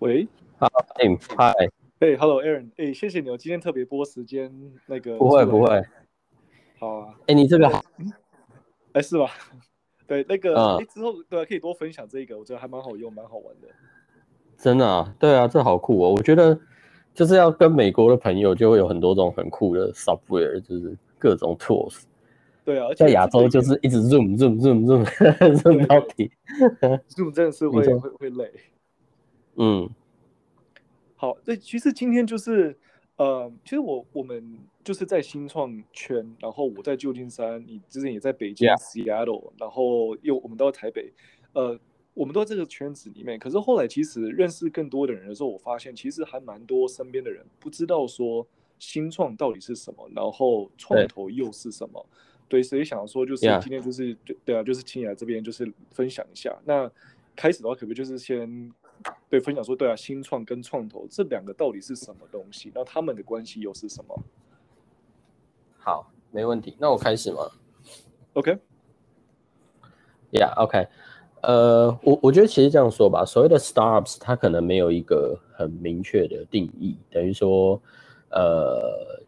喂，好，哎，嗨，哎，Hello，Aaron，哎，谢谢你哦，今天特别播时间那个。不会不会，好啊。哎，你这个，哎，是吧？对，那个，哎，之后对可以多分享这个，我觉得还蛮好用，蛮好玩的。真的啊？对啊，这好酷哦！我觉得就是要跟美国的朋友，就会有很多种很酷的 software，就是各种 tools。对啊，在亚洲就是一直 zoom zoom zoom zoom zoom 到底，zoom 真的是会会会累。嗯，好，那其实今天就是，呃，其实我我们就是在新创圈，然后我在旧金山，你之前也在北京 Seattle，然后又我们到台北，呃，我们都在这个圈子里面。可是后来其实认识更多的人的时候，我发现其实还蛮多身边的人不知道说新创到底是什么，然后创投又是什么。对，所以想说就是今天就是对对啊，就是请你来这边就是分享一下。那开始的话，可不可以就是先对分享说，对啊，新创跟创投这两个到底是什么东西？那他们的关系又是什么？好，没问题。那我开始吗？OK，Yeah，OK。呃，我我觉得其实这样说吧，所谓的 startups，它可能没有一个很明确的定义，等于说，呃。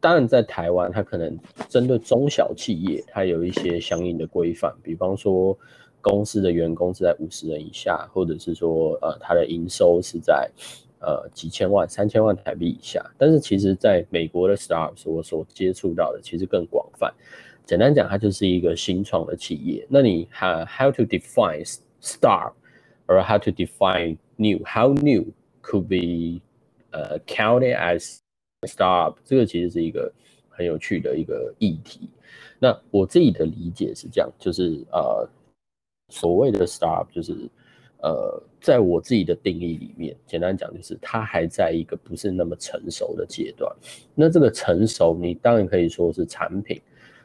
当然，在台湾，它可能针对中小企业，它有一些相应的规范，比方说公司的员工是在五十人以下，或者是说，呃，它的营收是在呃几千万、三千万台币以下。但是，其实在美国的 startup 我所接触到的其实更广泛。简单讲，它就是一个新创的企业。那你 how how to define start，or how to define new？How new could be 呃 counted as Startup 这个其实是一个很有趣的一个议题。那我自己的理解是这样，就是呃，所谓的 star 就是呃，在我自己的定义里面，简单讲就是它还在一个不是那么成熟的阶段。那这个成熟，你当然可以说是产品。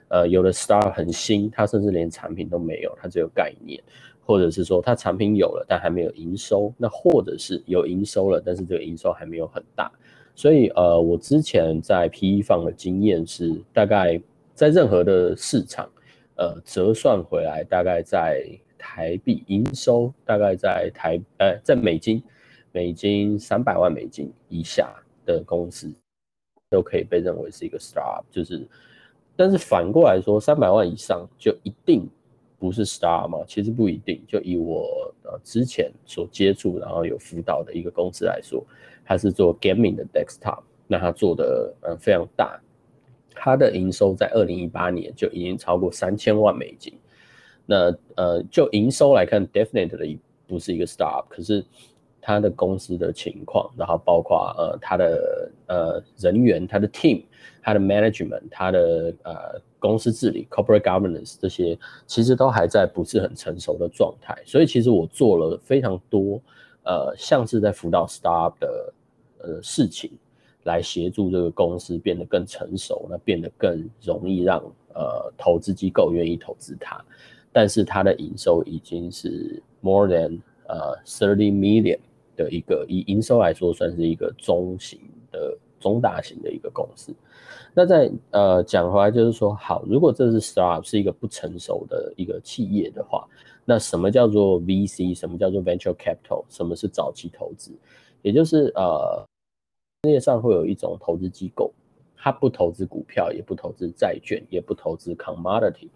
呃，有的 star 很新，它甚至连产品都没有，它只有概念，或者是说它产品有了，但还没有营收。那或者是有营收了，但是这个营收还没有很大。所以，呃，我之前在 PE 放的经验是，大概在任何的市场，呃，折算回来，大概在台币营收，大概在台，呃，在美金，美金三百万美金以下的公司，都可以被认为是一个 star up。就是，但是反过来说，三百万以上就一定不是 star 吗？其实不一定。就以我呃之前所接触，然后有辅导的一个公司来说。他是做 gaming 的 desktop，那他做的呃非常大，他的营收在二零一八年就已经超过三千万美金。那呃就营收来看，definitely 不是一个 star 可是他的公司的情况，然后包括呃他的呃人员、他的 team、他的 management、他的呃公司治理 corporate governance 这些，其实都还在不是很成熟的状态。所以其实我做了非常多呃像是在辅导 star 的。呃，事情来协助这个公司变得更成熟，那变得更容易让呃投资机构愿意投资它。但是它的营收已经是 more than 呃 thirty million 的一个以营收来说，算是一个中型的中大型的一个公司。那在呃讲回来就是说，好，如果这是 startup 是一个不成熟的一个企业的话，那什么叫做 VC？什么叫做 venture capital？什么是早期投资？也就是呃，业上会有一种投资机构，它不投资股票，也不投资债券，也不投资 commodity，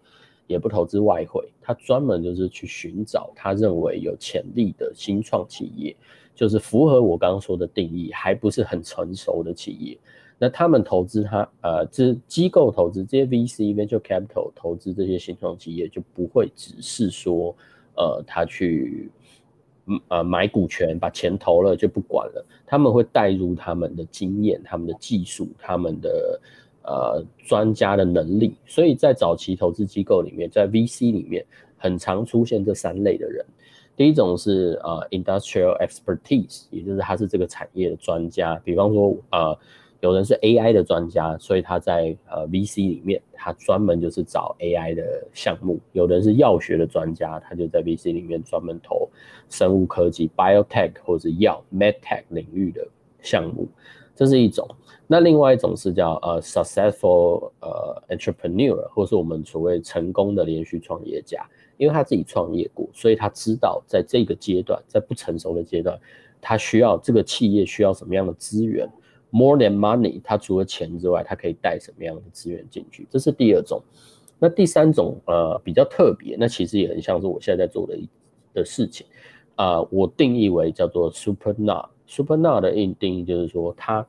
也不投资外汇，他专门就是去寻找他认为有潜力的新创企业，就是符合我刚刚说的定义，还不是很成熟的企业。那他们投资他，呃，这机构投资这些 VC venture capital 投资这些新创企业，就不会只是说，呃，他去。嗯呃，买股权把钱投了就不管了，他们会带入他们的经验、他们的技术、他们的呃专家的能力，所以在早期投资机构里面，在 VC 里面很常出现这三类的人。第一种是呃 industrial expertise，也就是他是这个产业的专家，比方说呃。有人是 AI 的专家，所以他在呃 VC 里面，他专门就是找 AI 的项目；有人是药学的专家，他就在 VC 里面专门投生物科技 （biotech） 或者药 （medtech） 领域的项目。这是一种。那另外一种是叫呃 successful 呃 entrepreneur，或是我们所谓成功的连续创业家，因为他自己创业过，所以他知道在这个阶段，在不成熟的阶段。他需要这个企业需要什么样的资源？More than money，他除了钱之外，他可以带什么样的资源进去？这是第二种。那第三种呃比较特别，那其实也很像是我现在在做的的事情啊，我定义为叫做 Super Nut。Super Now 的定定义就是说，他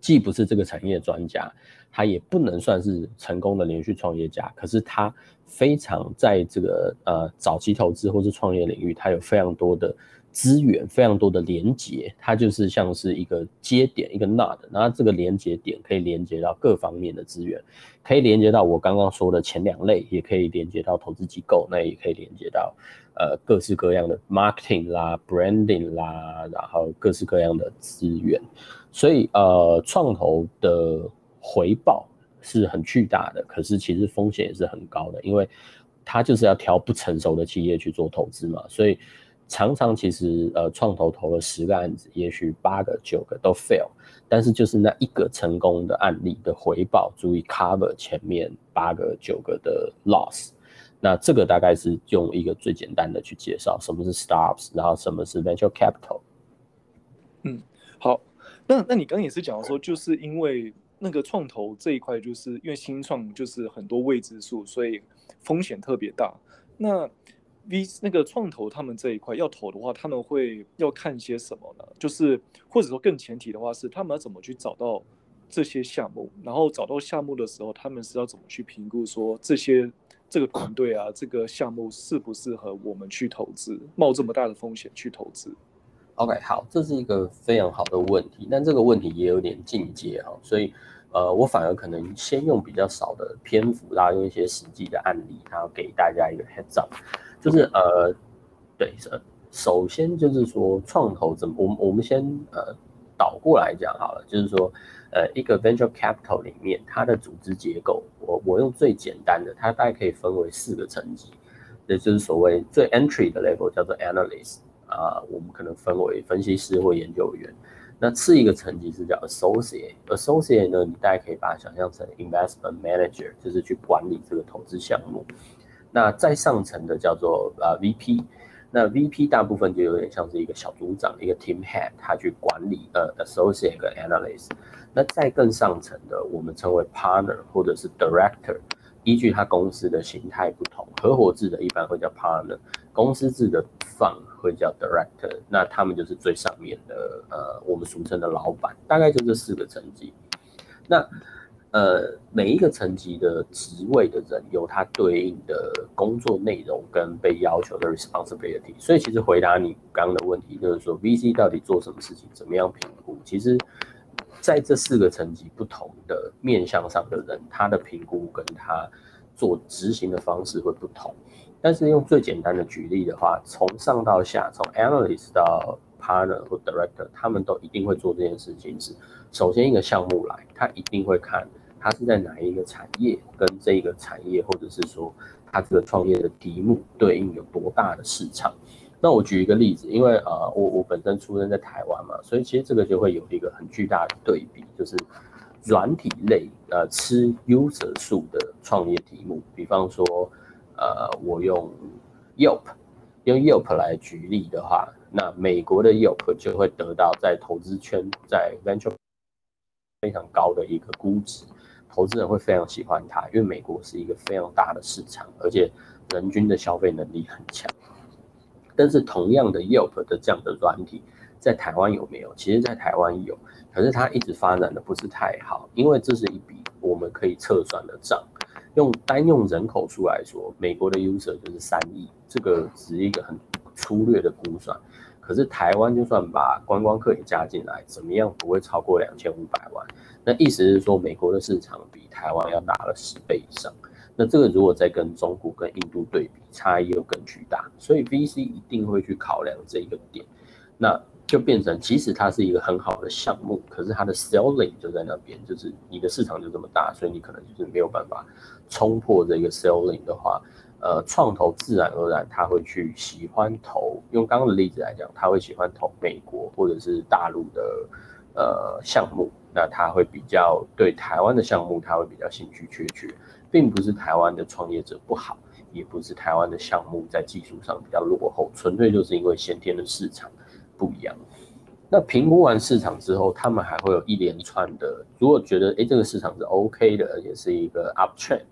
既不是这个产业专家，他也不能算是成功的连续创业家，可是他非常在这个呃早期投资或是创业领域，他有非常多的。资源非常多的连接，它就是像是一个接点，一个 node，然后这个连接点可以连接到各方面的资源，可以连接到我刚刚说的前两类，也可以连接到投资机构，那也可以连接到呃各式各样的 marketing 啦、branding 啦，然后各式各样的资源，所以呃创投的回报是很巨大的，可是其实风险也是很高的，因为它就是要挑不成熟的企业去做投资嘛，所以。常常其实呃创投投了十个案子，也许八个九个都 fail，但是就是那一个成功的案例的回报足以 cover 前面八个九个的 loss。那这个大概是用一个最简单的去介绍什么是 startups，然后什么是 venture capital。嗯，好，那那你刚刚也是讲说，就是因为那个创投这一块，就是因为新创就是很多未知数，所以风险特别大。那 V 那个创投他们这一块要投的话，他们会要看些什么呢？就是或者说更前提的话是，他们要怎么去找到这些项目？然后找到项目的时候，他们是要怎么去评估说这些这个团队啊，这个项目适不适合我们去投资，冒这么大的风险去投资？OK，好，这是一个非常好的问题，但这个问题也有点进阶哈，所以呃，我反而可能先用比较少的篇幅，然后用一些实际的案例，然后给大家一个 heads up。就是呃，对，首先就是说创投怎么，我们我们先呃倒过来讲好了，就是说呃一个 venture capital 里面它的组织结构，我我用最简单的，它大概可以分为四个层级，也就是所谓最 entry 的 level 叫做 analyst 啊，我们可能分为分析师或研究员，那次一个层级是叫 associate，associate 呢，你大概可以把它想象成 investment manager，就是去管理这个投资项目。那再上层的叫做呃 VP，那 VP 大部分就有点像是一个小组长，一个 team head，他去管理呃 associate 跟 analyst。那再更上层的，我们称为 partner 或者是 director，依据他公司的形态不同，合伙制的一般会叫 partner，公司制的 fund 会叫 director。那他们就是最上面的呃我们俗称的老板，大概就这四个层级。那呃，每一个层级的职位的人有他对应的工作内容跟被要求的 responsibility，所以其实回答你刚刚的问题，就是说 VC 到底做什么事情，怎么样评估？其实在这四个层级不同的面向上的人，他的评估跟他做执行的方式会不同。但是用最简单的举例的话，从上到下，从 analyst 到 partner 或 director，他们都一定会做这件事情。是首先一个项目来，他一定会看。他是在哪一个产业，跟这个产业，或者是说他这个创业的题目对应有多大的市场？那我举一个例子，因为呃，我我本身出生在台湾嘛，所以其实这个就会有一个很巨大的对比，就是软体类呃吃 user 数的创业题目，比方说呃，我用 Yelp 用 Yelp 来举例的话，那美国的 Yelp 就会得到在投资圈在 venture 非常高的一个估值。投资人会非常喜欢它，因为美国是一个非常大的市场，而且人均的消费能力很强。但是同样的 Yelp 的这样的软体，在台湾有没有？其实，在台湾有，可是它一直发展的不是太好，因为这是一笔我们可以测算的账。用单用人口数来说，美国的 user 就是三亿，这个只是一个很粗略的估算。可是台湾就算把观光客也加进来，怎么样不会超过两千五百万？那意思是说，美国的市场比台湾要大了十倍以上。那这个如果再跟中国跟印度对比，差异又更巨大。所以 VC 一定会去考量这一个点，那就变成，即使它是一个很好的项目，可是它的 selling 就在那边，就是你的市场就这么大，所以你可能就是没有办法冲破这个 selling 的话，呃，创投自然而然他会去喜欢投。用刚刚的例子来讲，他会喜欢投美国或者是大陆的呃项目。那他会比较对台湾的项目，他会比较兴趣缺缺，并不是台湾的创业者不好，也不是台湾的项目在技术上比较落后，纯粹就是因为先天的市场不一样。那评估完市场之后，他们还会有一连串的，如果觉得哎这个市场是 OK 的，也是一个 uptrend，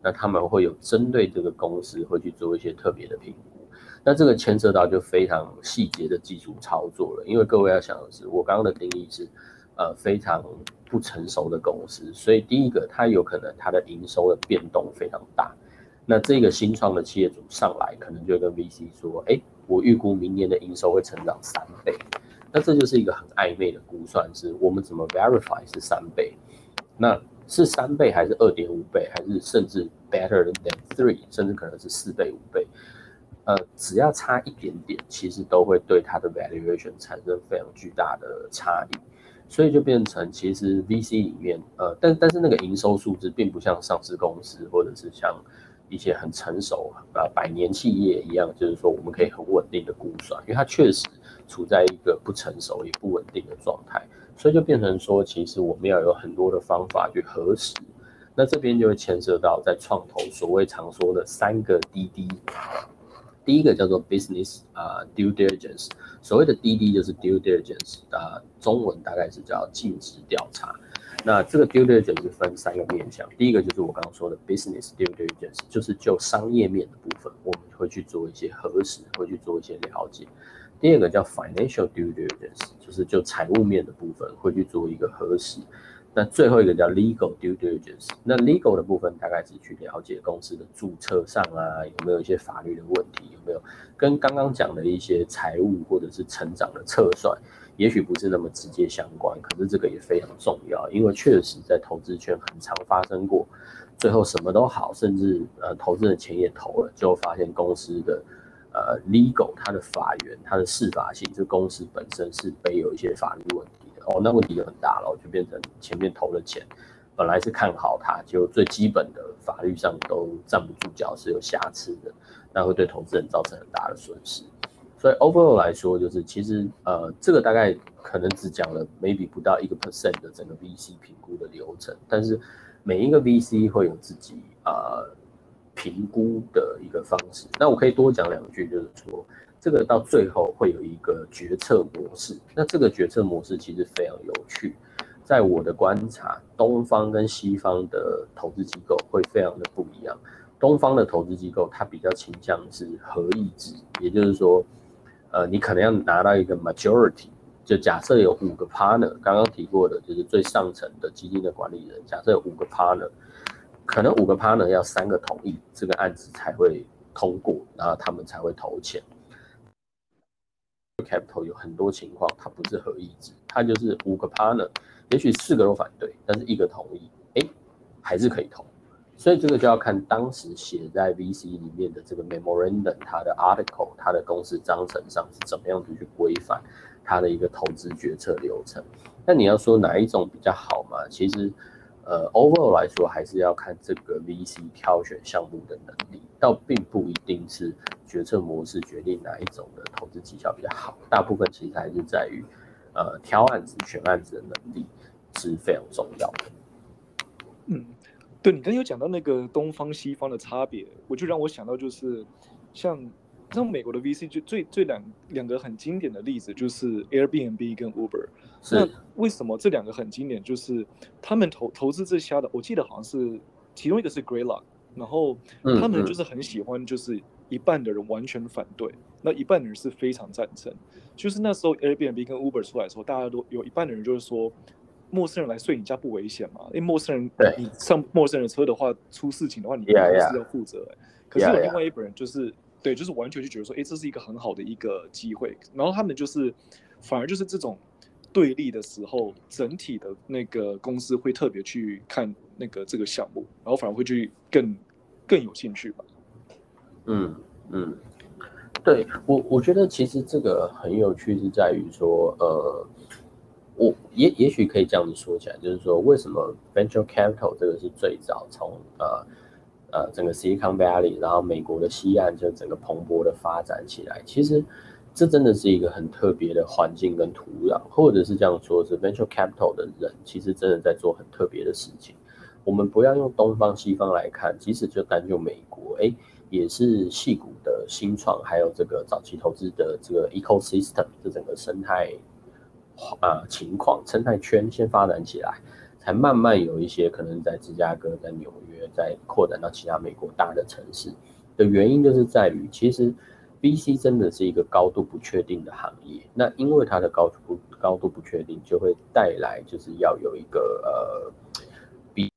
那他们会有针对这个公司会去做一些特别的评估。那这个牵涉到就非常细节的技术操作了，因为各位要想的是，我刚刚的定义是，呃非常不成熟的公司，所以第一个它有可能它的营收的变动非常大。那这个新创的企业主上来，可能就跟 VC 说，哎，我预估明年的营收会成长三倍。那这就是一个很暧昧的估算，是我们怎么 verify 是三倍？那是三倍还是二点五倍，还是甚至 better than three，甚至可能是四倍五倍？呃，只要差一点点，其实都会对它的 valuation 产生非常巨大的差异。所以就变成其实 VC 里面，呃，但但是那个营收数字并不像上市公司或者是像一些很成熟啊百年企业一样，就是说我们可以很稳定的估算，因为它确实。处在一个不成熟也不稳定的状态，所以就变成说，其实我们要有很多的方法去核实。那这边就会牵涉到在创投所谓常说的三个滴滴。第一个叫做 business 啊 due diligence，所谓的滴滴就是 due diligence 啊，中文大概是叫尽职调查。那这个 due diligence 分三个面向，第一个就是我刚刚说的 business due diligence，就是就商业面的部分，我们会去做一些核实，会去做一些了解。第二个叫 financial due diligence，就是就财务面的部分会去做一个核实。那最后一个叫 legal due diligence，那 legal 的部分大概是去了解公司的注册上啊有没有一些法律的问题，有没有跟刚刚讲的一些财务或者是成长的测算，也许不是那么直接相关，可是这个也非常重要，因为确实在投资圈很常发生过，最后什么都好，甚至呃投资的钱也投了，最后发现公司的。呃，legal 它的法源、它的适法性，这公司本身是背有一些法律问题哦，那问题就很大了，就变成前面投了钱，本来是看好它，就最基本的法律上都站不住脚，是有瑕疵的，那会对投资人造成很大的损失。所以 overall 来说，就是其实呃，这个大概可能只讲了 maybe 不到一个 percent 的整个 VC 评估的流程，但是每一个 VC 会有自己啊。评估的一个方式，那我可以多讲两句，就是说，这个到最后会有一个决策模式。那这个决策模式其实非常有趣，在我的观察，东方跟西方的投资机构会非常的不一样。东方的投资机构它比较倾向是合意制，也就是说，呃，你可能要拿到一个 majority，就假设有五个 partner，刚刚提过的就是最上层的基金的管理人，假设有五个 partner。可能五个 partner 要三个同意，这个案子才会通过，然后他们才会投钱。Capital 有很多情况，它不是合意制，它就是五个 partner，也许四个都反对，但是一个同意，哎，还是可以投。所以这个就要看当时写在 VC 里面的这个 memorandum，它的 article，它的公司章程上是怎么样子去规范它的一个投资决策流程。那你要说哪一种比较好嘛？其实。呃，overall 来说，还是要看这个 VC 挑选项目的能力，倒并不一定是决策模式决定哪一种的投资绩效比较好。大部分其实还是在于，呃，挑案子、选案子的能力是非常重要的。嗯，对你刚有讲到那个东方西方的差别，我就让我想到就是，像像美国的 VC 就最最两两个很经典的例子就是 Airbnb 跟 Uber。那为什么这两个很经典？就是他们投投资这家的，我记得好像是其中一个是 Greylock，然后他们就是很喜欢，就是一半的人完全反对，那一半的人是非常赞成。就是那时候 Airbnb 跟 Uber 出来的时候，大家都有一半的人就是说，陌生人来睡你家不危险嘛？因为陌生人你上陌生人车的话，出事情的话，你是要负责。可是有另外一本人就是对，就是完全就觉得说，哎，这是一个很好的一个机会。然后他们就是反而就是这种。对立的时候，整体的那个公司会特别去看那个这个项目，然后反而会去更更有兴趣吧。嗯嗯，对我我觉得其实这个很有趣，是在于说，呃，我也也许可以这样子说起来，就是说为什么 venture capital 这个是最早从呃呃整个 Silicon Valley，然后美国的西岸就整个蓬勃的发展起来，其实。这真的是一个很特别的环境跟土壤，或者是这样说，是 venture capital 的人其实真的在做很特别的事情。我们不要用东方西方来看，即使就单就美国，哎，也是细股的新创，还有这个早期投资的这个 ecosystem 这整个生态啊情况，生态圈先发展起来，才慢慢有一些可能在芝加哥、在纽约，再扩展到其他美国大的城市。的原因就是在于，其实 VC 真的是一个高度不确定的行业。那因为它的高度不高度不确定，就会带来就是要有一个呃比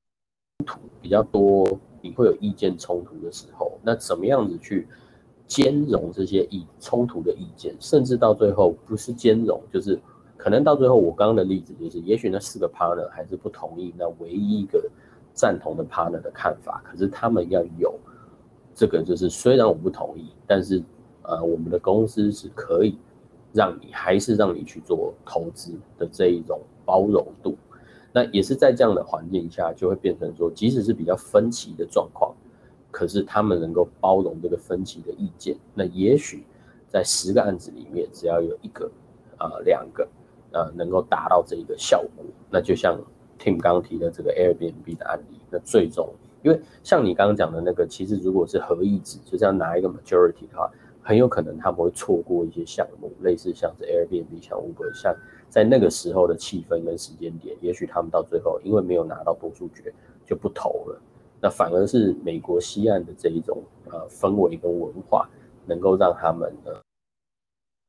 图比较多，你会有意见冲突的时候，那怎么样子去兼容这些意冲突的意见，甚至到最后不是兼容，就是可能到最后我刚刚的例子就是，也许那四个 partner 还是不同意那唯一一个赞同的 partner 的看法，可是他们要有。这个就是虽然我不同意，但是呃，我们的公司是可以让你还是让你去做投资的这一种包容度。那也是在这样的环境下，就会变成说，即使是比较分歧的状况，可是他们能够包容这个分歧的意见。那也许在十个案子里面，只要有一个啊两个呃能够达到这一个效果，那就像 Tim 刚提的这个 Airbnb 的案例，那最终。因为像你刚刚讲的那个，其实如果是合意值，就这样拿一个 majority 的话，很有可能他们会错过一些项目，类似像是 Airbnb、像 Uber，像在那个时候的气氛跟时间点，也许他们到最后因为没有拿到多数决就不投了。那反而是美国西岸的这一种呃氛围跟文化，能够让他们呢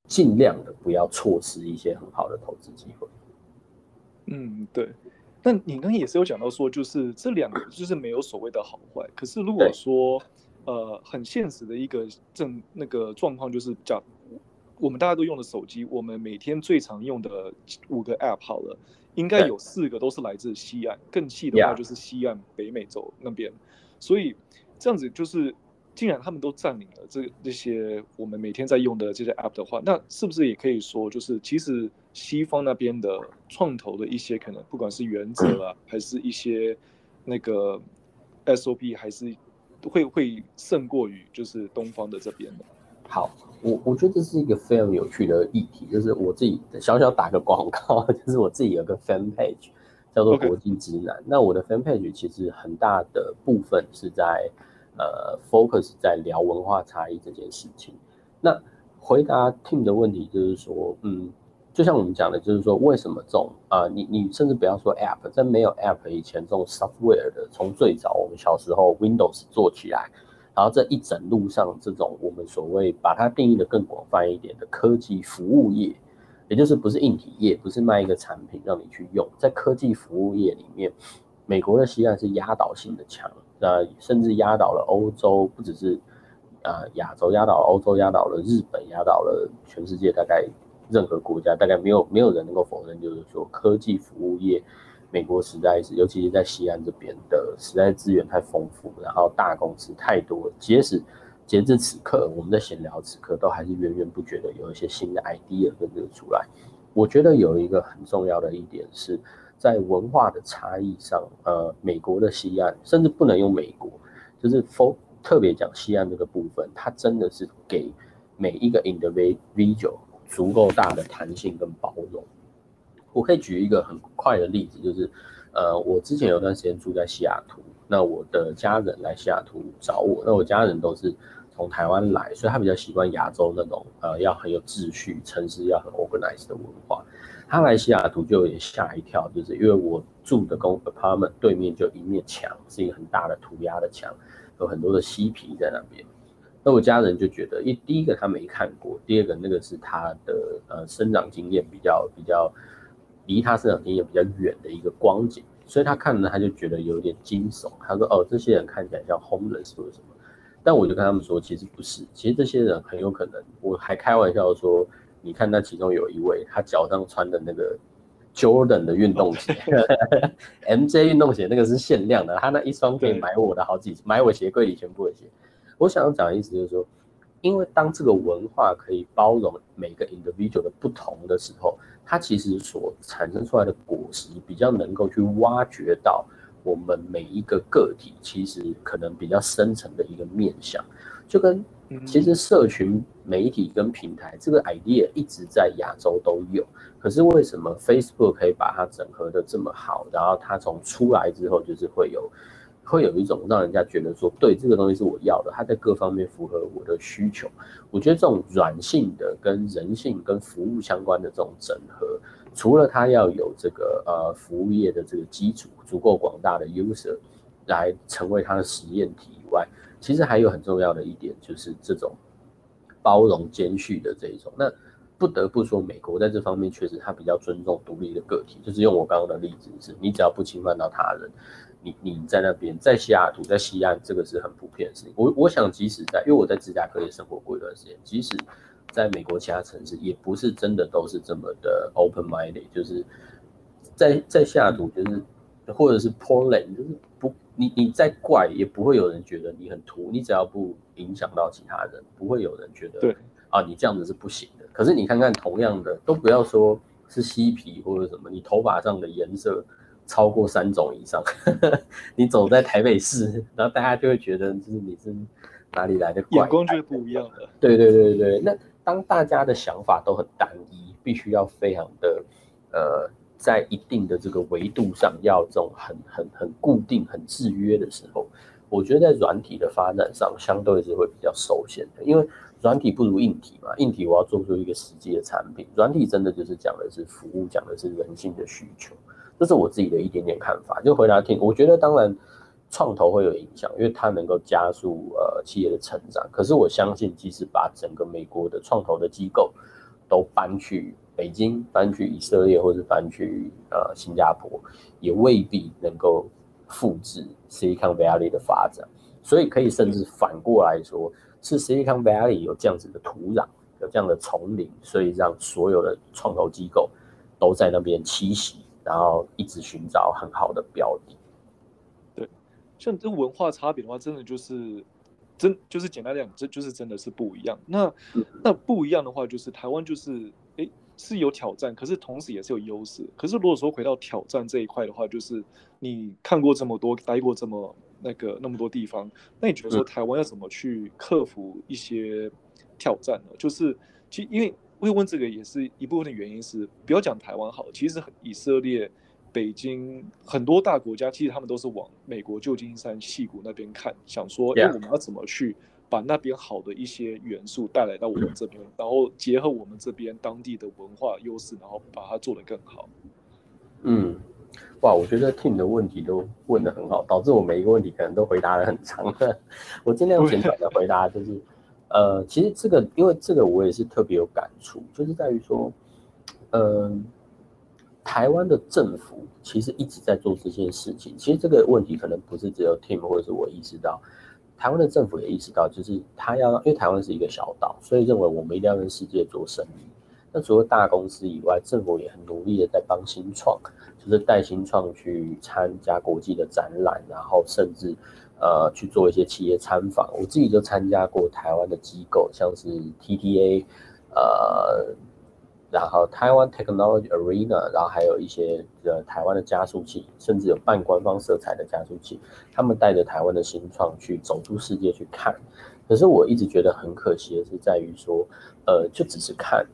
尽量的不要错失一些很好的投资机会。嗯，对。那你刚刚也是有讲到说，就是这两个就是没有所谓的好坏。可是如果说，呃，很现实的一个正那个状况，就是讲我们大家都用的手机，我们每天最常用的五个 App 好了，应该有四个都是来自西岸，更细的话就是西岸北美洲那边。所以这样子就是。既然他们都占领了这这些我们每天在用的这些 app 的话，那是不是也可以说，就是其实西方那边的创投的一些可能，不管是原则啊，还是一些那个 SOP，还是会会胜过于就是东方的这边的。好，我我觉得这是一个非常有趣的议题，就是我自己小小打个广告，就是我自己有个 fan page 叫做国际直男。那我的 fan page 其实很大的部分是在。呃，focus 在聊文化差异这件事情。那回答 Tim 的问题就是说，嗯，就像我们讲的，就是说为什么这种啊，你你甚至不要说 app，在没有 app 以前，这种 software 的，从最早我们小时候 Windows 做起来，然后这一整路上这种我们所谓把它定义的更广泛一点的科技服务业，也就是不是硬体业，不是卖一个产品让你去用，在科技服务业里面，美国的西岸是压倒性的强。那甚至压倒了欧洲，不只是啊亚洲压倒了欧洲，压倒了日本，压倒了全世界，大概任何国家，大概没有没有人能够否认，就是说科技服务业，美国实在是，尤其是在西安这边的，实在资源太丰富，然后大公司太多，即使截至此刻，我们在闲聊此刻，都还是源源不绝的有一些新的 idea 跟这个出来。我觉得有一个很重要的一点是。在文化的差异上，呃，美国的西岸甚至不能用美国，就是风特别讲西岸这个部分，它真的是给每一个 individual 足够大的弹性跟包容。我可以举一个很快的例子，就是呃，我之前有段时间住在西雅图，那我的家人来西雅图找我，那我家人都是从台湾来，所以他比较习惯亚洲那种呃要很有秩序、城市要很 organized 的文化。他来西雅图就有点吓一跳，就是因为我住的公 apartment 对面就一面墙，是一个很大的涂鸦的墙，有很多的嬉皮在那边。那我家人就觉得，一第一个他没看过，第二个那个是他的呃生长经验比较比较离他生长经验比较远的一个光景，所以他看了他就觉得有点惊悚。他说：“哦，这些人看起来像 homeless 或什么。”但我就跟他们说，其实不是，其实这些人很有可能，我还开玩笑说。你看，那其中有一位，他脚上穿的那个 Jordan 的运动鞋，MJ 运动鞋，那个是限量的，他那一双可以买我的好几，买我鞋柜里全部的鞋。我想要讲的意思就是说，因为当这个文化可以包容每个 individual 的不同的时候，它其实所产生出来的果实比较能够去挖掘到我们每一个个体其实可能比较深层的一个面向，就跟。其实社群媒体跟平台这个 idea 一直在亚洲都有，可是为什么 Facebook 可以把它整合的这么好？然后它从出来之后，就是会有会有一种让人家觉得说，对这个东西是我要的，它在各方面符合我的需求。我觉得这种软性的跟人性跟服务相关的这种整合，除了它要有这个呃服务业的这个基础足够广大的 user 来成为它的实验体以外，其实还有很重要的一点就是这种包容兼蓄的这一种。那不得不说，美国在这方面确实它比较尊重独立的个体。就是用我刚刚的例子，是你只要不侵犯到他人，你你在那边在西雅图在西岸，这个是很普遍的事情。我我想即使在，因为我在芝加哥也生活过一段时间，即使。在美国其他城市也不是真的都是这么的 open minded，就是在在西雅图就是或者是 Portland，就是不你你再怪也不会有人觉得你很土，你只要不影响到其他人，不会有人觉得对啊你这样子是不行的。可是你看看同样的，都不要说是嬉皮或者什么，你头发上的颜色超过三种以上，你走在台北市，然后大家就会觉得就是你是哪里来的眼光就不一样了。对对对对，那。当大家的想法都很单一，必须要非常的，呃，在一定的这个维度上要这种很很很固定、很制约的时候，我觉得在软体的发展上相对是会比较受限的，因为软体不如硬体嘛。硬体我要做出一个实际的产品，软体真的就是讲的是服务，讲的是人性的需求，这是我自己的一点点看法。就回答听，我觉得当然。创投会有影响，因为它能够加速呃企业的成长。可是我相信，即使把整个美国的创投的机构都搬去北京、搬去以色列，或者搬去呃新加坡，也未必能够复制 Silicon Valley 的发展。所以可以甚至反过来说，是 Silicon Valley 有这样子的土壤，有这样的丛林，所以让所有的创投机构都在那边栖息，然后一直寻找很好的标的。对像这文化差别的话，真的就是真就是简单讲，这就是真的是不一样。那那不一样的话，就是台湾就是哎是有挑战，可是同时也是有优势。可是如果说回到挑战这一块的话，就是你看过这么多，待过这么那个那么多地方，那你觉得说台湾要怎么去克服一些挑战呢？就是其实因为会问这个也是一部分的原因是，不要讲台湾好，其实以色列。北京很多大国家，其实他们都是往美国旧金山、戏谷那边看，想说，哎，我们要怎么去把那边好的一些元素带来到我们这边，然后结合我们这边当地的文化优势，然后把它做得更好。嗯，哇，我觉得 Tim 的问题都问得很好，导致我每一个问题可能都回答得很长。我尽量简短的回答，就是，呃，其实这个，因为这个我也是特别有感触，就是在于说，嗯。台湾的政府其实一直在做这件事情。其实这个问题可能不是只有 Tim 或者是我意识到，台湾的政府也意识到，就是他要，因为台湾是一个小岛，所以认为我们一定要跟世界做生意。那除了大公司以外，政府也很努力的在帮新创，就是带新创去参加国际的展览，然后甚至呃去做一些企业参访。我自己就参加过台湾的机构，像是 TTA，呃。然后台湾 Technology Arena，然后还有一些呃台湾的加速器，甚至有半官方色彩的加速器，他们带着台湾的新创去走出世界去看。可是我一直觉得很可惜的是，在于说，呃，就只是看，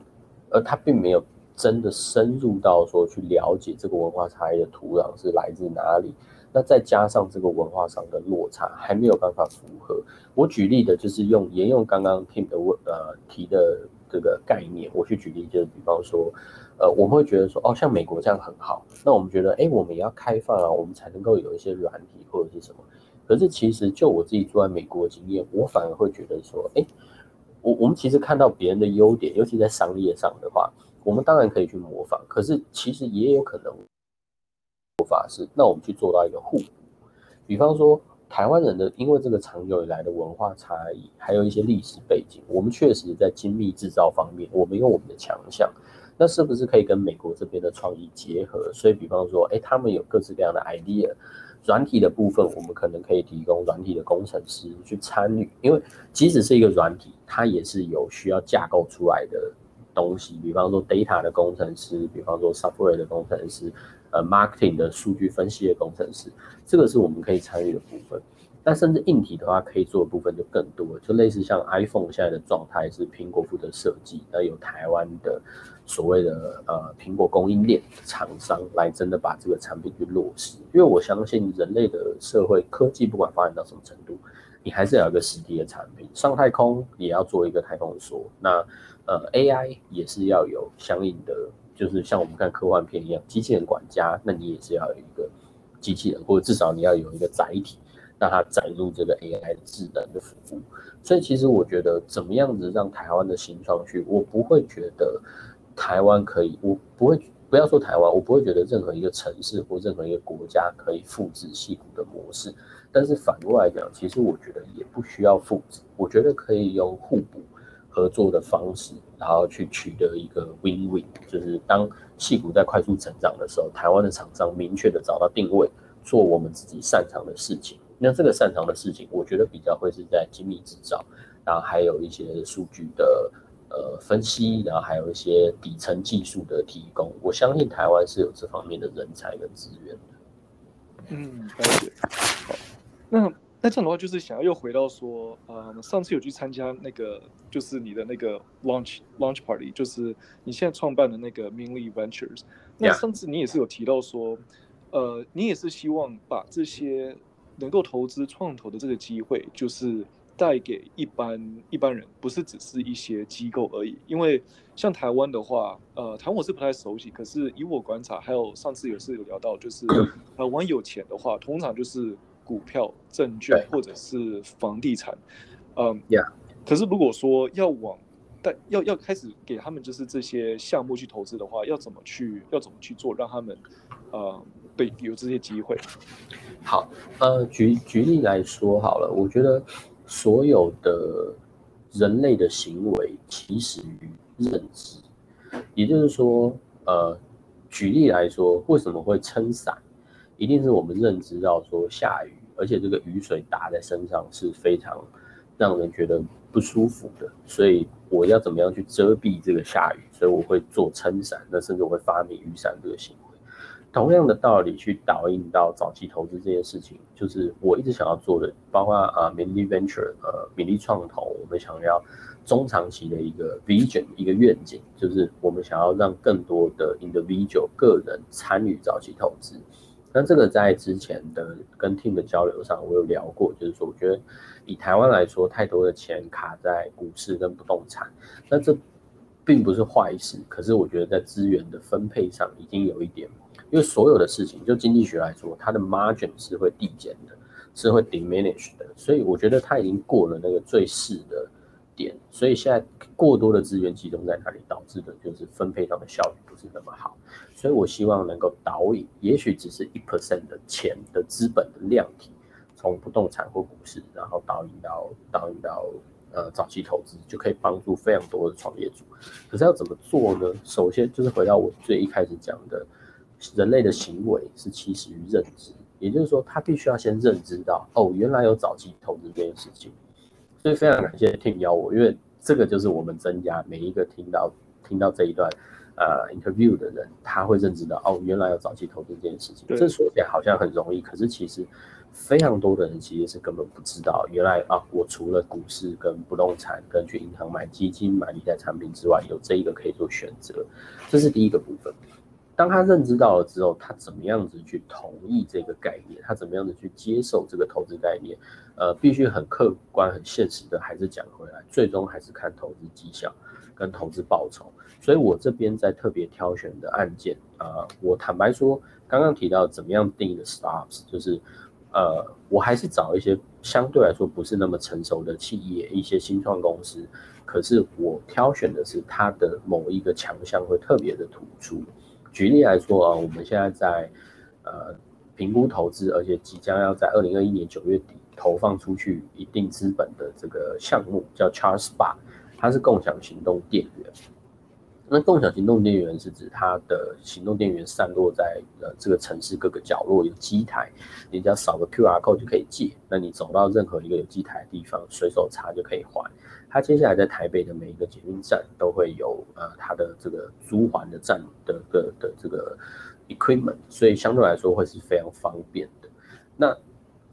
而他并没有真的深入到说去了解这个文化差异的土壤是来自哪里。那再加上这个文化上的落差，还没有办法符合。我举例的就是用沿用刚刚 Tim 的问呃提的。这个概念，我去举例，就是比方说，呃，我们会觉得说，哦，像美国这样很好，那我们觉得，哎，我们也要开放啊，我们才能够有一些软体或者是什么。可是其实就我自己住在美国的经验，我反而会觉得说，哎，我我们其实看到别人的优点，尤其在商业上的话，我们当然可以去模仿，可是其实也有可能做法是，那我们去做到一个互补，比方说。台湾人的因为这个长久以来的文化差异，还有一些历史背景，我们确实在精密制造方面，我们有我们的强项。那是不是可以跟美国这边的创意结合？所以，比方说，哎，他们有各式各样的 idea，软体的部分，我们可能可以提供软体的工程师去参与。因为即使是一个软体，它也是有需要架构出来的东西。比方说，data 的工程师，比方说 software 的工程师。呃，marketing 的数据分析的工程师，这个是我们可以参与的部分。但甚至硬体的话，可以做的部分就更多，就类似像 iPhone 现在的状态是苹果负责设计，那有台湾的所谓的呃苹果供应链厂商来真的把这个产品去落实。因为我相信人类的社会科技不管发展到什么程度，你还是要有一个实体的产品。上太空也要做一个太空梭，那呃 AI 也是要有相应的。就是像我们看科幻片一样，机器人管家，那你也是要有一个机器人，或者至少你要有一个载体，让它载入这个 AI 的智能的服务。所以其实我觉得，怎么样子让台湾的新创去，我不会觉得台湾可以，我不会不要说台湾，我不会觉得任何一个城市或任何一个国家可以复制戏骨的模式。但是反过来讲，其实我觉得也不需要复制，我觉得可以用互补合作的方式，然后去取得一个 win-win，就是当戏骨在快速成长的时候，台湾的厂商明确的找到定位，做我们自己擅长的事情。那这个擅长的事情，我觉得比较会是在精密制造，然后还有一些数据的呃分析，然后还有一些底层技术的提供。我相信台湾是有这方面的人才跟资源的。嗯，好，那那这样的话，就是想要又回到说，呃，上次有去参加那个，就是你的那个 launch launch party，就是你现在创办的那个 Minly Ventures。那上次你也是有提到说，呃，你也是希望把这些。能够投资创投的这个机会，就是带给一般一般人，不是只是一些机构而已。因为像台湾的话，呃，台湾我是不太熟悉，可是以我观察，还有上次也是有聊到，就是 台湾有钱的话，通常就是股票、证券或者是房地产。嗯，呀。可是如果说要往但要要开始给他们就是这些项目去投资的话，要怎么去要怎么去做，让他们呃。对，有这些机会。好，呃，举举例来说好了，我觉得所有的人类的行为起始于认知，也就是说，呃，举例来说，为什么会撑伞？一定是我们认知到说下雨，而且这个雨水打在身上是非常让人觉得不舒服的，所以我要怎么样去遮蔽这个下雨？所以我会做撑伞，那甚至我会发明雨伞这个行为。同样的道理去导引到早期投资这件事情，就是我一直想要做的，包括啊，米利 venture，呃，米利创投，我们想要中长期的一个 vision，一个愿景，就是我们想要让更多的 individual 个人参与早期投资。那这个在之前的跟 team 的交流上，我有聊过，就是说，我觉得以台湾来说，太多的钱卡在股市跟不动产，那这并不是坏事，可是我觉得在资源的分配上，已经有一点。因为所有的事情，就经济学来说，它的 margin 是会递减的，是会 diminish 的，所以我觉得它已经过了那个最适的点，所以现在过多的资源集中在那里，导致的就是分配上的效率不是那么好，所以我希望能够导引，也许只是一 percent 的钱的资本的量体，从不动产或股市，然后导引到导引到呃早期投资，就可以帮助非常多的创业主。可是要怎么做呢？首先就是回到我最一开始讲的。人类的行为是起始于认知，也就是说，他必须要先认知到，哦，原来有早期投资这件事情。所以非常感谢听邀我，因为这个就是我们增加每一个听到听到这一段呃 interview 的人，他会认知到，哦，原来有早期投资这件事情。这说起来好像很容易，可是其实非常多的人其实是根本不知道，原来啊，我除了股市跟不动产跟去银行买基金买理财产品之外，有这一个可以做选择，这是第一个部分。当他认知到了之后，他怎么样子去同意这个概念？他怎么样子去接受这个投资概念？呃，必须很客观、很现实的，还是讲回来，最终还是看投资绩效跟投资报酬。所以我这边在特别挑选的案件啊，我坦白说，刚刚提到怎么样定的 stops，就是呃，我还是找一些相对来说不是那么成熟的企业，一些新创公司，可是我挑选的是它的某一个强项会特别的突出。举例来说啊，我们现在在呃评估投资，而且即将要在二零二一年九月底投放出去一定资本的这个项目，叫 Charles Bar，它是共享行动电源。那共享行动电源是指它的行动电源散落在呃这个城市各个角落，有机台，你只要扫个 QR code 就可以借。那你走到任何一个有机台的地方，随手插就可以还。它接下来在台北的每一个捷运站都会有呃它的这个租还的站的的的这个 equipment，所以相对来说会是非常方便的。那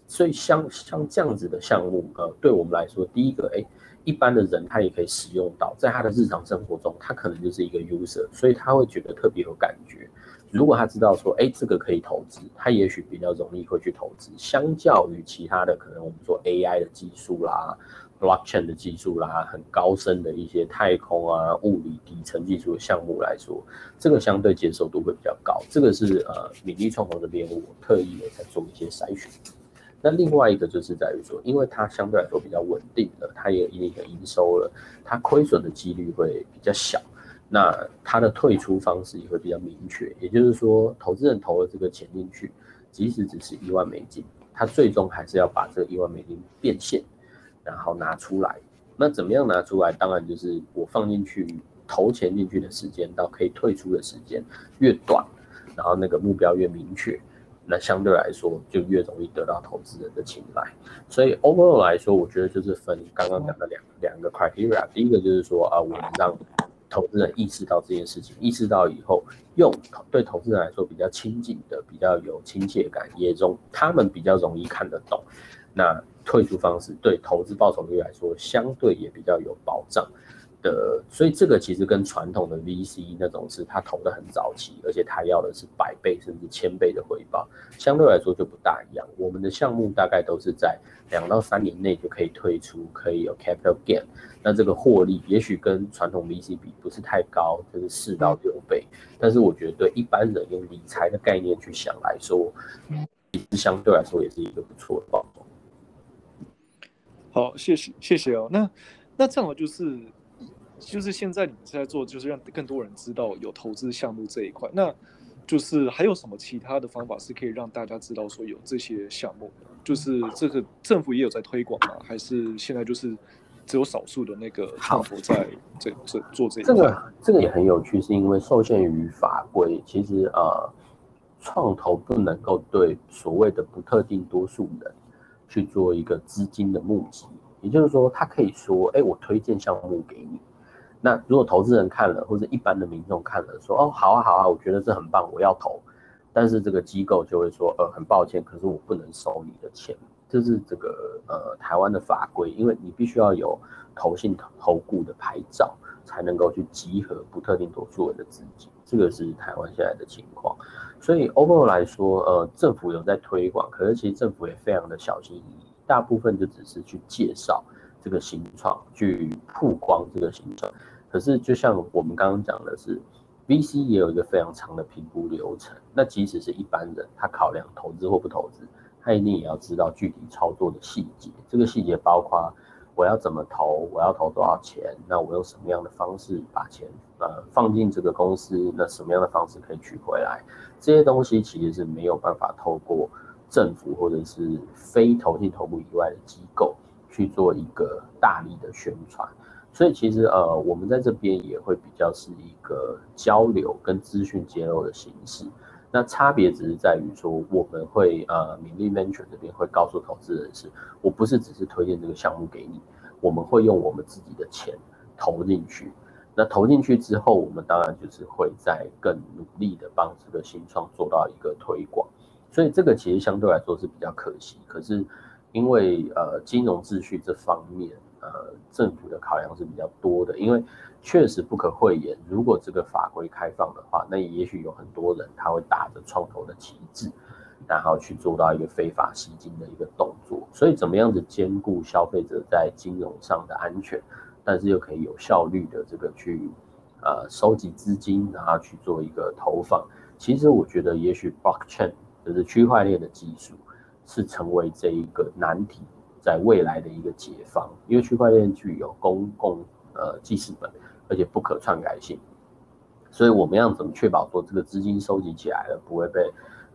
所以像像这样子的项目，呃，对我们来说，第一个，哎，一般的人他也可以使用到，在他的日常生活中，他可能就是一个 user，所以他会觉得特别有感觉。如果他知道说，哎，这个可以投资，他也许比较容易会去投资，相较于其他的可能我们说 AI 的技术啦。blockchain 的技术啦，很高深的一些太空啊、物理底层技术的项目来说，这个相对接受度会比较高。这个是呃，米粒创投这边我特意的在做一些筛选。那另外一个就是在于说，因为它相对来说比较稳定了，它也有一定的营收了，它亏损的几率会比较小。那它的退出方式也会比较明确，也就是说，投资人投了这个钱进去，即使只是一万美金，他最终还是要把这一万美金变现，然后拿出来。那怎么样拿出来？当然就是我放进去投钱进去的时间到可以退出的时间越短，然后那个目标越明确。那相对来说就越容易得到投资人的青睐，所以 overall 来说，我觉得就是分刚刚讲的两两个 criteria。第一个就是说啊，我们让投资人意识到这件事情，意识到以后用对投资人来说比较亲近的、比较有亲切感，也中他们比较容易看得懂。那退出方式对投资报酬率来说，相对也比较有保障。的，所以这个其实跟传统的 VC 那种是他投的很早期，而且他要的是百倍甚至千倍的回报，相对来说就不大一样。我们的项目大概都是在两到三年内就可以推出，可以有 capital gain。那这个获利也许跟传统 VC 比不是太高，就是四到六倍，但是我觉得对一般人用理财的概念去想来说，其实相对来说也是一个不错的报酬。好，谢谢谢谢哦。那那这样就是。就是现在你们在做，就是让更多人知道有投资项目这一块。那就是还有什么其他的方法是可以让大家知道说有这些项目？就是这个政府也有在推广吗？还是现在就是只有少数的那个创投在这这做这？这个这个也很有趣，是因为受限于法规，其实呃，创投不能够对所谓的不特定多数人去做一个资金的募集。也就是说，他可以说，哎，我推荐项目给你。那如果投资人看了，或者一般的民众看了，说哦好啊好啊，我觉得这很棒，我要投，但是这个机构就会说，呃很抱歉，可是我不能收你的钱，这是这个呃台湾的法规，因为你必须要有投信投顾的牌照，才能够去集合不特定多数人的资金，这个是台湾现在的情况。所以 overall 来说，呃政府有在推广，可是其实政府也非常的小心翼翼，大部分就只是去介绍。这个形状去曝光这个形状，可是就像我们刚刚讲的是，VC 也有一个非常长的评估流程。那即使是一般人，他考量投资或不投资，他一定也要知道具体操作的细节。这个细节包括我要怎么投，我要投多少钱，那我用什么样的方式把钱呃放进这个公司，那什么样的方式可以取回来？这些东西其实是没有办法透过政府或者是非投信投部以外的机构。去做一个大力的宣传，所以其实呃，我们在这边也会比较是一个交流跟资讯揭露的形式。那差别只是在于说，我们会呃，米粒 Venture 这边会告诉投资人是，我不是只是推荐这个项目给你，我们会用我们自己的钱投进去。那投进去之后，我们当然就是会在更努力的帮这个新创做到一个推广。所以这个其实相对来说是比较可惜，可是。因为呃金融秩序这方面，呃政府的考量是比较多的。因为确实不可讳言，如果这个法规开放的话，那也许有很多人他会打着创投的旗帜，然后去做到一个非法吸金的一个动作。所以怎么样子兼顾消费者在金融上的安全，但是又可以有效率的这个去呃收集资金，然后去做一个投放。其实我觉得，也许 blockchain 就是区块链的技术。是成为这一个难题，在未来的一个解放，因为区块链具有公共呃记事本，而且不可篡改性，所以我们要怎么确保说这个资金收集起来了不会被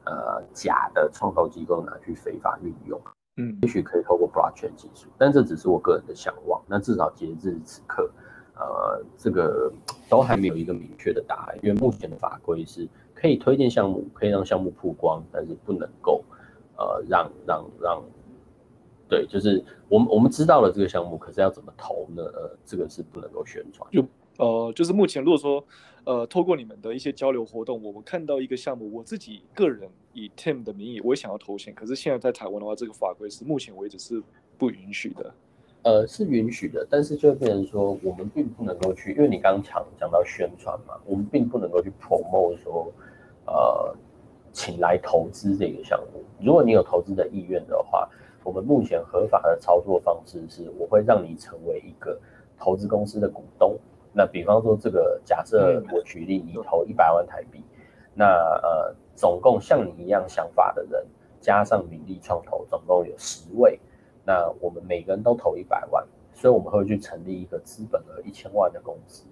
呃假的创投机构拿去非法运用？嗯，也许可以透过 blockchain 技术，但这只是我个人的向往。那至少截至此刻，呃，这个都还没有一个明确的答案，因为目前的法规是可以推荐项目，可以让项目曝光，但是不能够。呃，让让让，对，就是我们我们知道了这个项目，可是要怎么投呢？呃，这个是不能够宣传。就呃，就是目前如果说呃，透过你们的一些交流活动，我们看到一个项目，我自己个人以 Tim 的名义，我也想要投钱，可是现在在台湾的话，这个法规是目前为止是不允许的。呃，是允许的，但是就变成说，我们并不能够去，因为你刚刚讲讲到宣传嘛，我们并不能够去 promote 说，呃。请来投资这个项目。如果你有投资的意愿的话，我们目前合法的操作方式是，我会让你成为一个投资公司的股东。那比方说，这个假设我举例，你投一百万台币，那呃，总共像你一样想法的人，加上名利创投，总共有十位。那我们每个人都投一百万，所以我们会去成立一个资本额一千万的公司。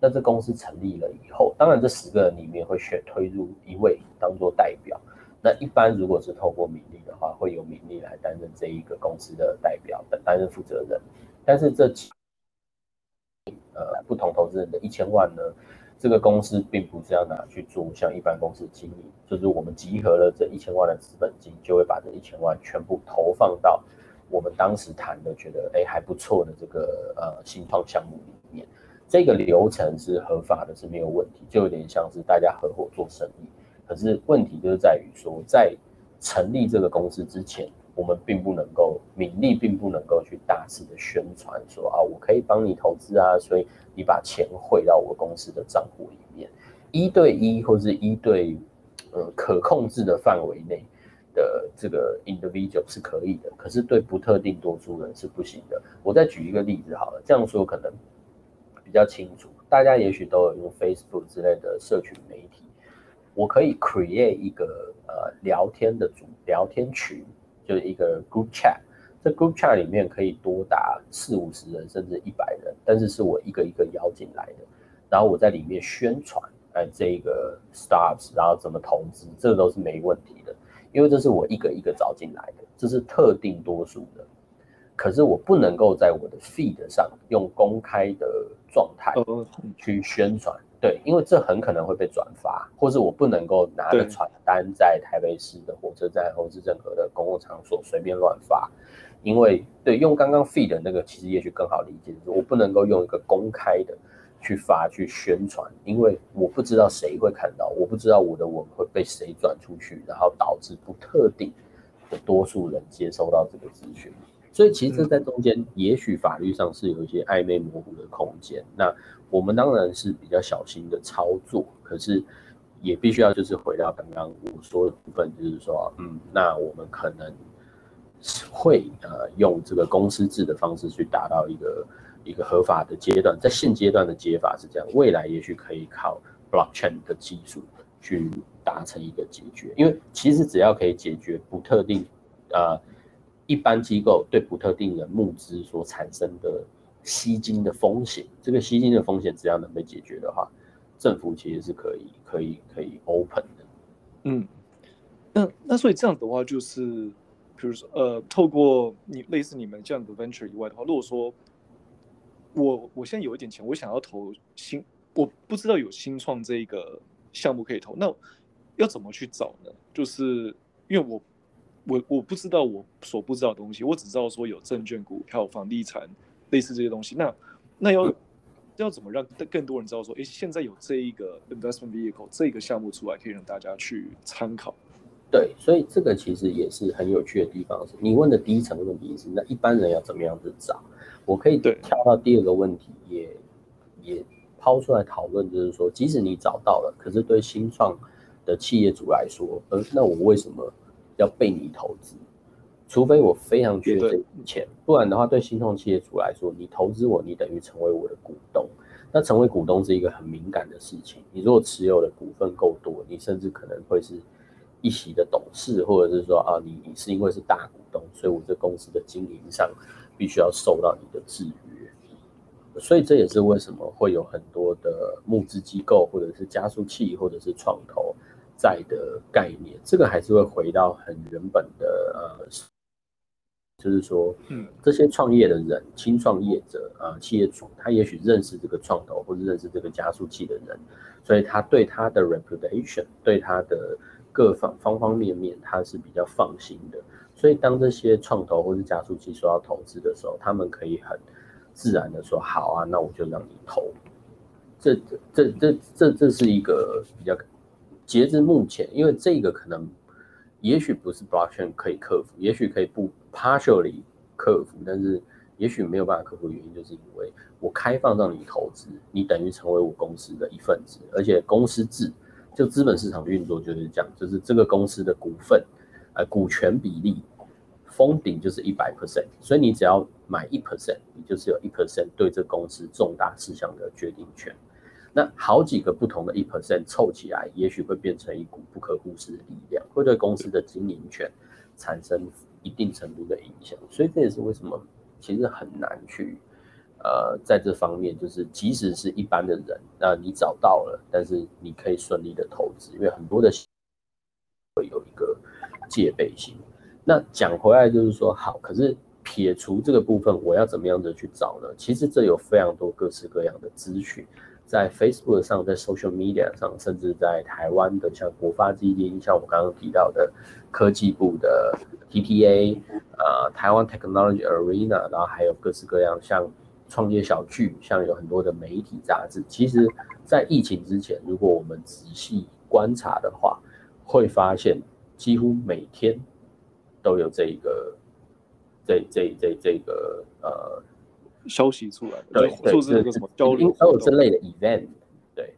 那这公司成立了以后，当然这十个人里面会选推入一位当做代表。那一般如果是透过名利的话，会由名利来担任这一个公司的代表，担任负责人。但是这呃，不同投资人的一千万呢，这个公司并不是要拿去做像一般公司经营，就是我们集合了这一千万的资本金，就会把这一千万全部投放到我们当时谈的觉得哎还不错的这个呃新创项目里面。这个流程是合法的，是没有问题，就有点像是大家合伙做生意。可是问题就是在于说，在成立这个公司之前。我们并不能够名利，并不能够去大肆的宣传说啊，我可以帮你投资啊，所以你把钱汇到我公司的账户里面，一对一或者一对呃可控制的范围内的这个 individual 是可以的，可是对不特定多数人是不行的。我再举一个例子好了，这样说可能比较清楚，大家也许都有用 Facebook 之类的社群媒体，我可以 create 一个呃聊天的组聊天群。就是一个 group chat，这 group chat 里面可以多达四五十人，甚至一百人，但是是我一个一个邀进来的，然后我在里面宣传，哎，这个 startups，然后怎么投资，这都是没问题的，因为这是我一个一个找进来的，这是特定多数的，可是我不能够在我的 feed 上用公开的状态去宣传。对，因为这很可能会被转发，或是我不能够拿着传单在台北市的火车站或是任何的公共场所随便乱发，因为对用刚刚 feed 的那个其实也许更好理解，我不能够用一个公开的去发去宣传，因为我不知道谁会看到，我不知道我的文会被谁转出去，然后导致不特定的多数人接收到这个资讯。所以其实这在中间，也许法律上是有一些暧昧模糊的空间。那我们当然是比较小心的操作，可是也必须要就是回到刚刚我说的部分，就是说，嗯，那我们可能会呃用这个公司制的方式去达到一个一个合法的阶段。在现阶段的解法是这样，未来也许可以靠 blockchain 的技术去达成一个解决。因为其实只要可以解决不特定呃。一般机构对不特定人募资所产生的吸金的风险，这个吸金的风险只要能被解决的话，政府其实是可以、可以、可以 open 的。嗯，那那所以这样子的话，就是比如说，呃，透过你类似你们这样的 venture 以外的话，如果说我我现在有一点钱，我想要投新，我不知道有新创这个项目可以投，那要怎么去找呢？就是因为我。我我不知道我所不知道的东西，我只知道说有证券、股票、房地产类似这些东西。那那要要怎么让更多人知道说，哎，现在有这一个 investment vehicle 这个项目出来，可以让大家去参考？对，所以这个其实也是很有趣的地方。是你问的第一层问题是，那一般人要怎么样子找？我可以跳到第二个问题，也也抛出来讨论，就是说，即使你找到了，可是对新创的企业主来说，呃，那我为什么？要被你投资，除非我非常缺这笔钱，不然的话，对新创企业主来说，你投资我，你等于成为我的股东。那成为股东是一个很敏感的事情。你如果持有的股份够多，你甚至可能会是一席的董事，或者是说啊，你你是因为是大股东，所以我这公司的经营上必须要受到你的制约。所以这也是为什么会有很多的募资机构，或者是加速器，或者是创投。在的概念，这个还是会回到很原本的呃，就是说，嗯，这些创业的人，新创业者啊，企业主，他也许认识这个创投或者认识这个加速器的人，所以他对他的 reputation，对他的各方方方面面，他是比较放心的。所以当这些创投或是加速器说要投资的时候，他们可以很自然的说，好啊，那我就让你投。这这这这这是一个比较。截至目前，因为这个可能，也许不是 blockchain 可以克服，也许可以不 partially 克服，但是也许没有办法克服的原因，就是因为我开放让你投资，你等于成为我公司的一份子，而且公司制就资本市场运作就是这样，就是这个公司的股份，呃，股权比例封顶就是一百 percent，所以你只要买一 percent，你就是有一 percent 对这公司重大事项的决定权。那好几个不同的一 percent 凑起来，也许会变成一股不可忽视的力量，会对公司的经营权产生一定程度的影响。所以这也是为什么其实很难去，呃，在这方面，就是即使是一般的人，那你找到了，但是你可以顺利的投资，因为很多的会有一个戒备心。那讲回来就是说，好，可是撇除这个部分，我要怎么样的去找呢？其实这有非常多各式各样的资讯。在 Facebook 上，在 Social Media 上，甚至在台湾的像国发基金，像我刚刚提到的科技部的 TTA，呃，台湾 Technology Arena，然后还有各式各样像创业小聚，像有很多的媒体杂志。其实，在疫情之前，如果我们仔细观察的话，会发现几乎每天都有这一个，这这这这个呃。消息出来，对，做这个什么交流，还有这类的 event，对，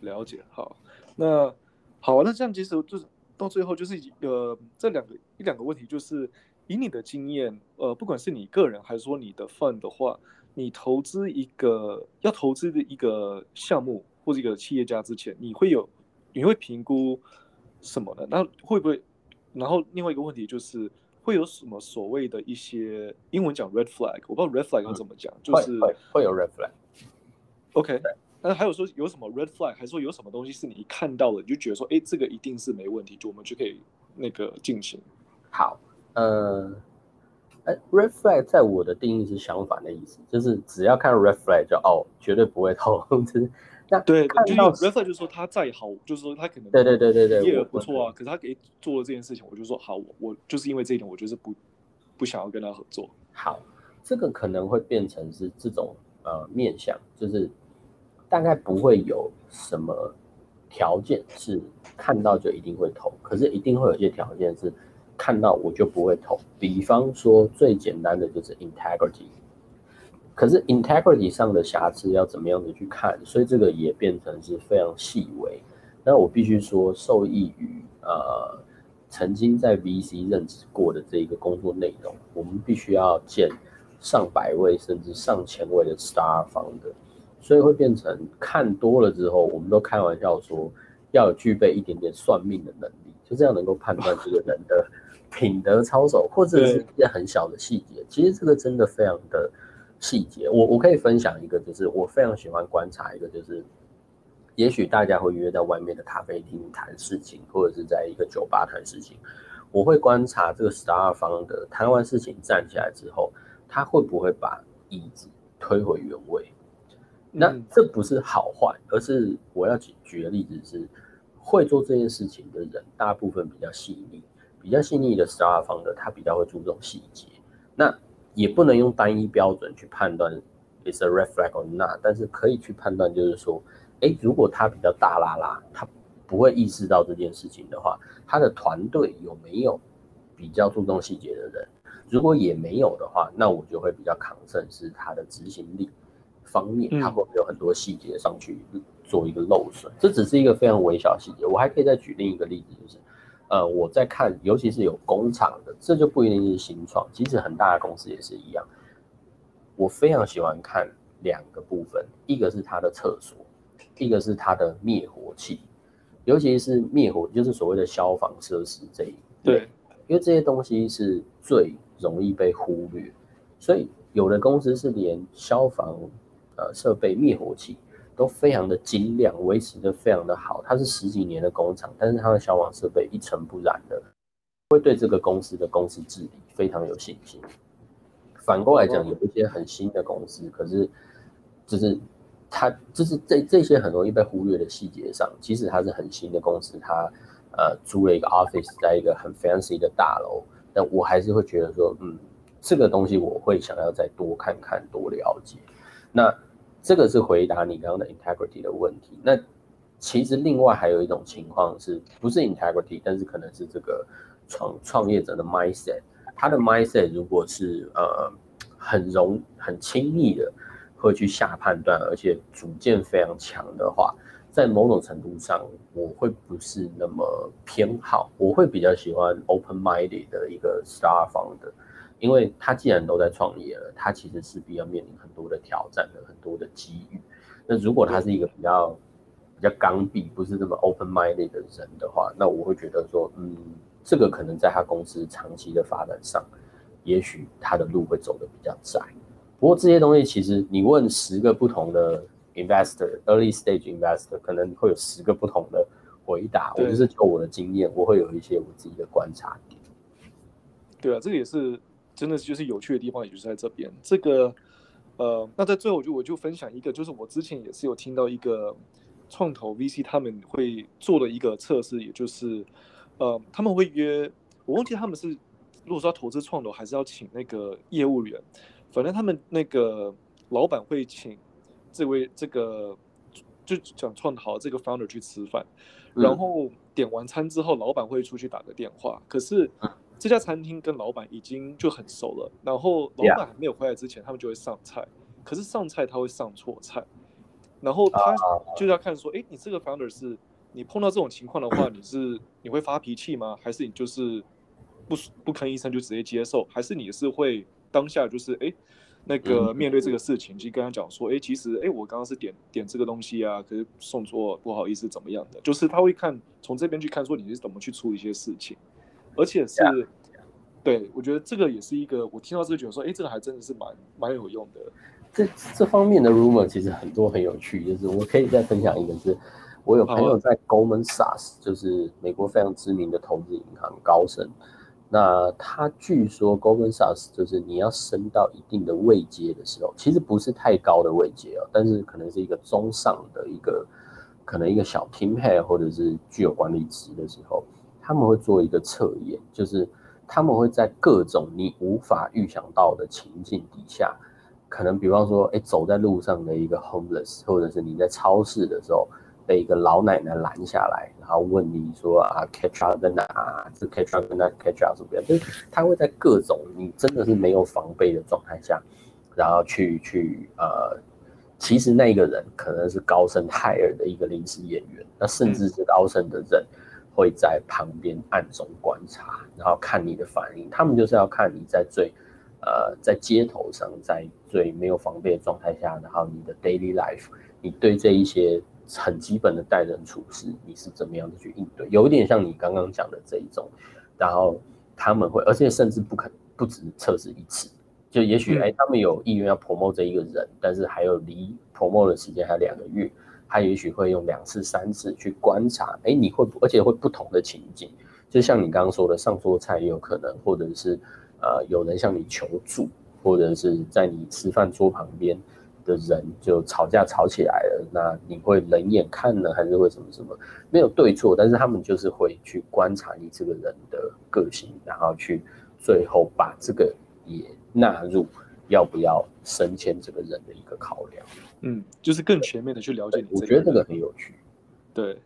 了解。好，那好，那这样其实就是到最后就是呃，这两个一两个问题，就是以你的经验，呃，不管是你个人还是说你的 fund 的话，你投资一个要投资的一个项目或者一个企业家之前，你会有你会评估什么呢？那会不会？然后另外一个问题就是。会有什么所谓的一些英文讲 red flag，我不知道 red flag 要怎么讲，就是会有 red flag。OK，那还有说有什么 red flag，还是说有什么东西是你一看到了你就觉得说，哎，这个一定是没问题，就我们就可以那个进行。好，呃，哎，red flag 在我的定义是相反的意思，就是只要看 red flag 就哦，绝对不会投资。对，就有 refer 就是说他再好，就是说他可能对对对对对业额不错啊，可是他给做了这件事情，我就说好，我我就是因为这一点，我就是不不想要跟他合作。好，这个可能会变成是这种呃面向，就是大概不会有什么条件是看到就一定会投，可是一定会有一些条件是看到我就不会投。比方说最简单的就是 integrity。可是 integrity 上的瑕疵要怎么样的去看？所以这个也变成是非常细微。那我必须说，受益于呃曾经在 VC 任职过的这一个工作内容，我们必须要见上百位甚至上千位的 star 方的，所以会变成看多了之后，我们都开玩笑说要具备一点点算命的能力，就这样能够判断这个人的 品德操守，或者是一些很小的细节。其实这个真的非常的。细节，我我可以分享一个，就是我非常喜欢观察一个，就是也许大家会约在外面的咖啡厅谈事情，或者是在一个酒吧谈事情，我会观察这个 star 方的谈完事情站起来之后，他会不会把椅子推回原位？那这不是好坏，而是我要举举的例子是，会做这件事情的人，大部分比较细腻，比较细腻的 star 方的，他比较会注重细节。那也不能用单一标准去判断 is a red flag or not，但是可以去判断，就是说，哎，如果他比较大拉拉，他不会意识到这件事情的话，他的团队有没有比较注重细节的人？如果也没有的话，那我就会比较抗胜是他的执行力方面，他会有很多细节上去做一个漏损。这只是一个非常微小细节，我还可以再举另一个例子，就是。呃，我在看，尤其是有工厂的，这就不一定是新创，即使很大的公司也是一样。我非常喜欢看两个部分，一个是它的厕所，一个是它的灭火器，尤其是灭火，就是所谓的消防设施这一对，因为这些东西是最容易被忽略，所以有的公司是连消防呃设备、灭火器。都非常的精良，维持的非常的好。它是十几年的工厂，但是它的消防设备一尘不染的，会对这个公司的公司治理非常有信心。反过来讲，有一些很新的公司，可是就是它就是这这些很容易被忽略的细节上，即使它是很新的公司，它呃租了一个 office 在一个很 fancy 的大楼，但我还是会觉得说，嗯，这个东西我会想要再多看看，多了解。那。这个是回答你刚刚的 integrity 的问题。那其实另外还有一种情况，是不是 integrity，但是可能是这个创创业者的 mindset。他的 mindset 如果是呃很容很轻易的会去下判断，而且主见非常强的话，在某种程度上，我会不是那么偏好，我会比较喜欢 open minded 的一个 star founder，因为他既然都在创业了，他其实势必要面临很多的挑战和，很多的机遇。那如果他是一个比较比较刚愎，不是那么 open minded 的人的话，那我会觉得说，嗯，这个可能在他公司长期的发展上，也许他的路会走得比较窄。不过这些东西其实你问十个不同的 investor early stage investor，可能会有十个不同的回答。我就是就我的经验，我会有一些我自己的观察点。对啊，这个也是真的就是有趣的地方，也就是在这边。这个呃，那在最后就我就分享一个，就是我之前也是有听到一个创投 VC 他们会做的一个测试，也就是呃他们会约，我忘记他们是如果说要投资创投，还是要请那个业务员。反正他们那个老板会请这位这个就讲创投这个 founder 去吃饭，然后点完餐之后，老板会出去打个电话。可是这家餐厅跟老板已经就很熟了，然后老板还没有回来之前，他们就会上菜。可是上菜他会上错菜，然后他就要看说，哎，你这个 founder 是你碰到这种情况的话，你是你会发脾气吗？还是你就是不不吭一声就直接接受？还是你是会？当下就是哎，那个面对这个事情，就跟他讲说，哎，其实哎，我刚刚是点点这个东西啊，可是送错，不好意思，怎么样的？就是他会看从这边去看，说你是怎么去处理一些事情，而且是，对我觉得这个也是一个，我听到这个觉得说，哎，这个还真的是蛮蛮有用的。这这方面的 rumor 其实很多很有趣，就是我可以再分享一个，是我有朋友在 Goldman Sachs，就是美国非常知名的投资银行高盛。那他据说 Goldman Sachs 就是你要升到一定的位阶的时候，其实不是太高的位阶哦，但是可能是一个中上的一个，可能一个小 team head 或者是具有管理职的时候，他们会做一个测验，就是他们会在各种你无法预想到的情境底下，可能比方说，哎，走在路上的一个 homeless，或者是你在超市的时候。被一个老奶奶拦下来，然后问你说啊，catch up 在哪？这 catch up 跟那 catch up 怎么样？就是他会在各种你真的是没有防备的状态下，然后去去呃，其实那个人可能是高盛泰尔的一个临时演员，那甚至是高盛的人会在旁边暗中观察，然后看你的反应。他们就是要看你在最呃在街头上，在最没有防备的状态下，然后你的 daily life，你对这一些。很基本的待人处事，你是怎么样的去应对？有一点像你刚刚讲的这一种，然后他们会，而且甚至不肯不止测试一次，就也许哎，他们有意愿要 promote 这一个人，但是还有离 promote 的时间还有两个月，他也许会用两次三次去观察，哎，你会，而且会不同的情景，就像你刚刚说的，上桌菜也有可能，或者是呃有人向你求助，或者是在你吃饭桌旁边。的人就吵架吵起来了，那你会冷眼看呢，还是会什么什么？没有对错，但是他们就是会去观察你这个人的个性，然后去最后把这个也纳入要不要升迁这个人的一个考量。嗯，就是更全面的去了解你。我觉得这个很有趣。对，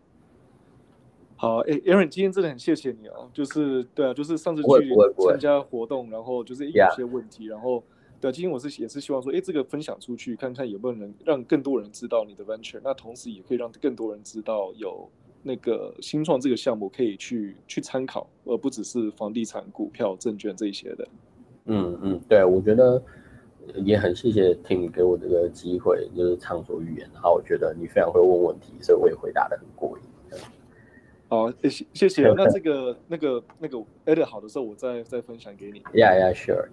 好，哎，Aaron，今天真的很谢谢你哦，就是对啊，就是上次去参加活动，然后就是有些问题，然后。对，今天我是也是希望说，哎，这个分享出去，看看有没有人让更多人知道你的 venture，那同时也可以让更多人知道有那个新创这个项目可以去去参考，而不只是房地产、股票、证券这些的。嗯嗯，对，我觉得也很谢谢听你给我这个机会，就是畅所欲言。然后我觉得你非常会问问题，所以我也回答的很过瘾。好，谢谢谢。那这个那个那个 edit 好的时候，我再再分享给你。Yeah, yeah, sure.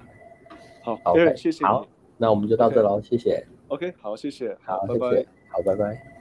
好，OK，谢谢你。好，那我们就到这喽，谢谢。OK，好，谢谢。好，拜拜。好，拜拜。